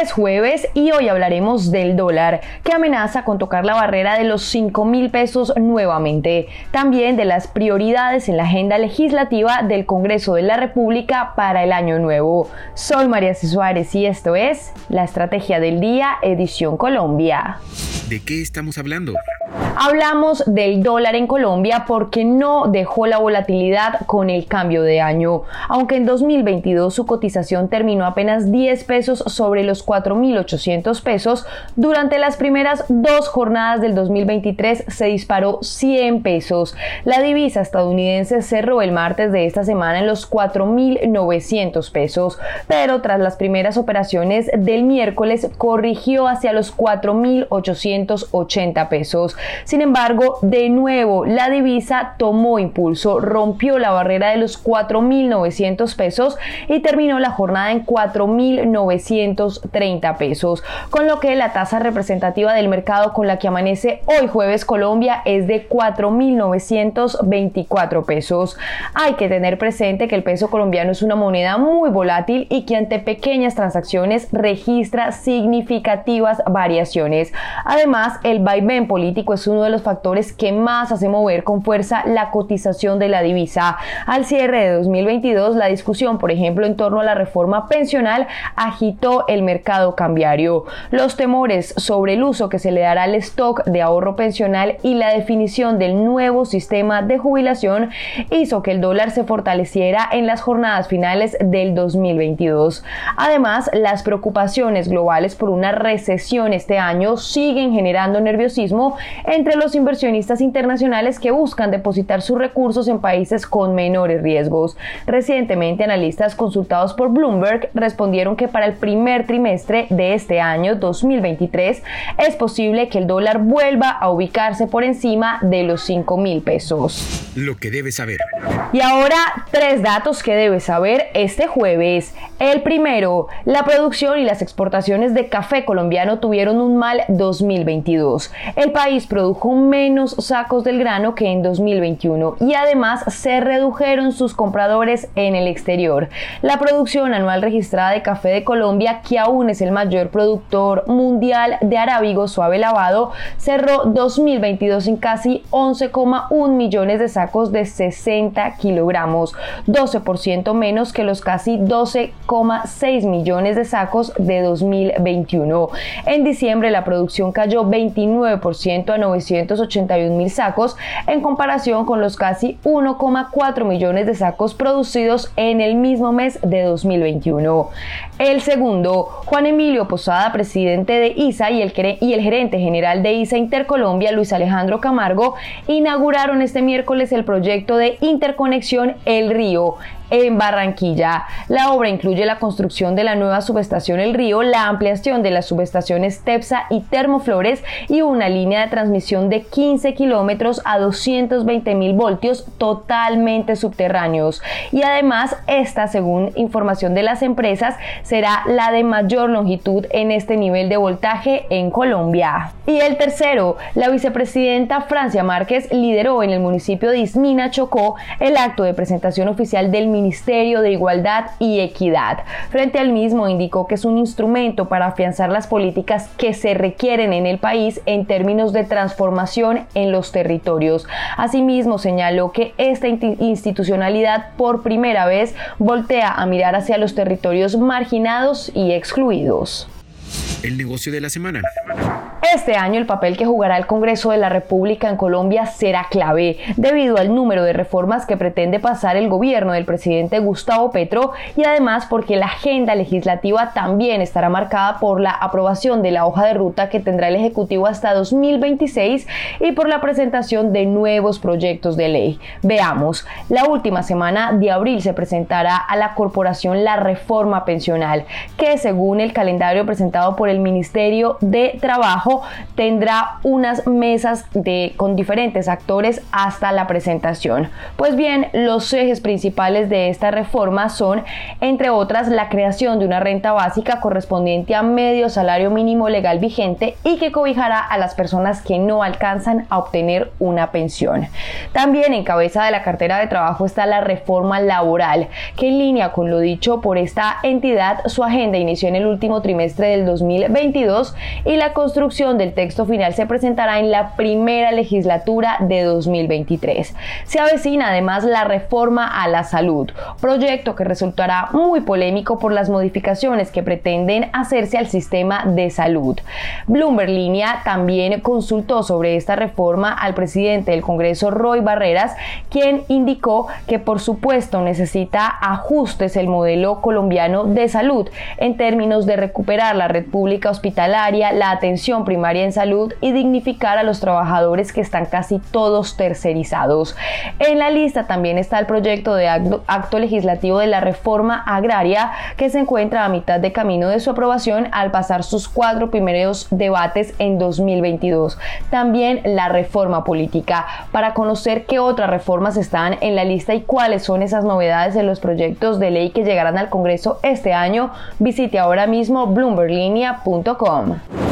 Es jueves y hoy hablaremos del dólar, que amenaza con tocar la barrera de los 5 mil pesos nuevamente. También de las prioridades en la agenda legislativa del Congreso de la República para el año nuevo. Soy María C. Suárez y esto es La Estrategia del Día, edición Colombia. ¿De qué estamos hablando? Hablamos del dólar en Colombia porque no dejó la volatilidad con el cambio de año, aunque en 2022 su cotización terminó apenas 10 pesos sobre los 4.800 pesos, durante las primeras dos jornadas del 2023 se disparó 100 pesos. La divisa estadounidense cerró el martes de esta semana en los 4.900 pesos, pero tras las primeras operaciones del miércoles corrigió hacia los 4.880 pesos. Sin embargo, de nuevo, la divisa tomó impulso, rompió la barrera de los 4.900 pesos y terminó la jornada en 4.930 pesos, con lo que la tasa representativa del mercado con la que amanece hoy jueves Colombia es de 4.924 pesos. Hay que tener presente que el peso colombiano es una moneda muy volátil y que ante pequeñas transacciones registra significativas variaciones. Además, el vaivén político es uno de los factores que más hace mover con fuerza la cotización de la divisa. Al cierre de 2022, la discusión, por ejemplo, en torno a la reforma pensional agitó el mercado cambiario. Los temores sobre el uso que se le dará al stock de ahorro pensional y la definición del nuevo sistema de jubilación hizo que el dólar se fortaleciera en las jornadas finales del 2022. Además, las preocupaciones globales por una recesión este año siguen generando nerviosismo entre los inversionistas internacionales que buscan depositar sus recursos en países con menores riesgos. Recientemente, analistas consultados por Bloomberg respondieron que para el primer trimestre de este año 2023 es posible que el dólar vuelva a ubicarse por encima de los 5 mil pesos. Lo que debes saber. Y ahora, tres datos que debes saber este jueves. El primero, la producción y las exportaciones de café colombiano tuvieron un mal 2022. El país produjo menos sacos del grano que en 2021 y además se redujeron sus compradores en el exterior. La producción anual registrada de café de Colombia, que aún es el mayor productor mundial de arábigo suave lavado, cerró 2022 en casi 11,1 millones de sacos de 60 kilogramos, 12% menos que los casi 12,6 millones de sacos de 2021. En diciembre la producción cayó 29% a 981 mil sacos en comparación con los casi 1,4 millones de sacos producidos en el mismo mes de 2021. El segundo, Juan Emilio Posada, presidente de ISA y el, y el gerente general de ISA Intercolombia, Luis Alejandro Camargo, inauguraron este miércoles el proyecto de interconexión El Río, en Barranquilla. La obra incluye la construcción de la nueva subestación El Río, la ampliación de las subestaciones Tepsa y Termoflores y una línea de transmisión de 15 kilómetros a 220 mil voltios totalmente subterráneos. Y además, esta, según información de las empresas, será la de mayor longitud en este nivel de voltaje en Colombia. Y el tercero, la vicepresidenta Francia Márquez lideró en el municipio de Ismina, Chocó, el acto de presentación oficial del Ministerio de Igualdad y Equidad. Frente al mismo indicó que es un instrumento para afianzar las políticas que se requieren en el país en términos de transformación en los territorios. Asimismo señaló que esta institucionalidad por primera vez voltea a mirar hacia los territorios marginados y excluidos. El negocio de la semana. Este año el papel que jugará el Congreso de la República en Colombia será clave debido al número de reformas que pretende pasar el gobierno del presidente Gustavo Petro y además porque la agenda legislativa también estará marcada por la aprobación de la hoja de ruta que tendrá el Ejecutivo hasta 2026 y por la presentación de nuevos proyectos de ley. Veamos, la última semana de abril se presentará a la corporación la reforma pensional que según el calendario presentado por el Ministerio de Trabajo tendrá unas mesas de, con diferentes actores hasta la presentación. Pues bien, los ejes principales de esta reforma son, entre otras, la creación de una renta básica correspondiente a medio salario mínimo legal vigente y que cobijará a las personas que no alcanzan a obtener una pensión. También en cabeza de la cartera de trabajo está la reforma laboral, que en línea con lo dicho por esta entidad, su agenda inició en el último trimestre del 2022 y la construcción del texto final se presentará en la primera legislatura de 2023. Se avecina además la reforma a la salud, proyecto que resultará muy polémico por las modificaciones que pretenden hacerse al sistema de salud. Bloomberg Línea también consultó sobre esta reforma al presidente del Congreso, Roy Barreras, quien indicó que por supuesto necesita ajustes el modelo colombiano de salud en términos de recuperar la red pública hospitalaria, la atención primaria en salud y dignificar a los trabajadores que están casi todos tercerizados. En la lista también está el proyecto de acto, legislativo de la reforma agraria que se encuentra a mitad de camino de su aprobación al pasar sus cuatro primeros debates en 2022. También la reforma política para conocer qué otras reformas están en la lista y cuáles son esas novedades en los proyectos de ley que llegarán al Congreso este año. Visite ahora mismo bloomberlinia.com.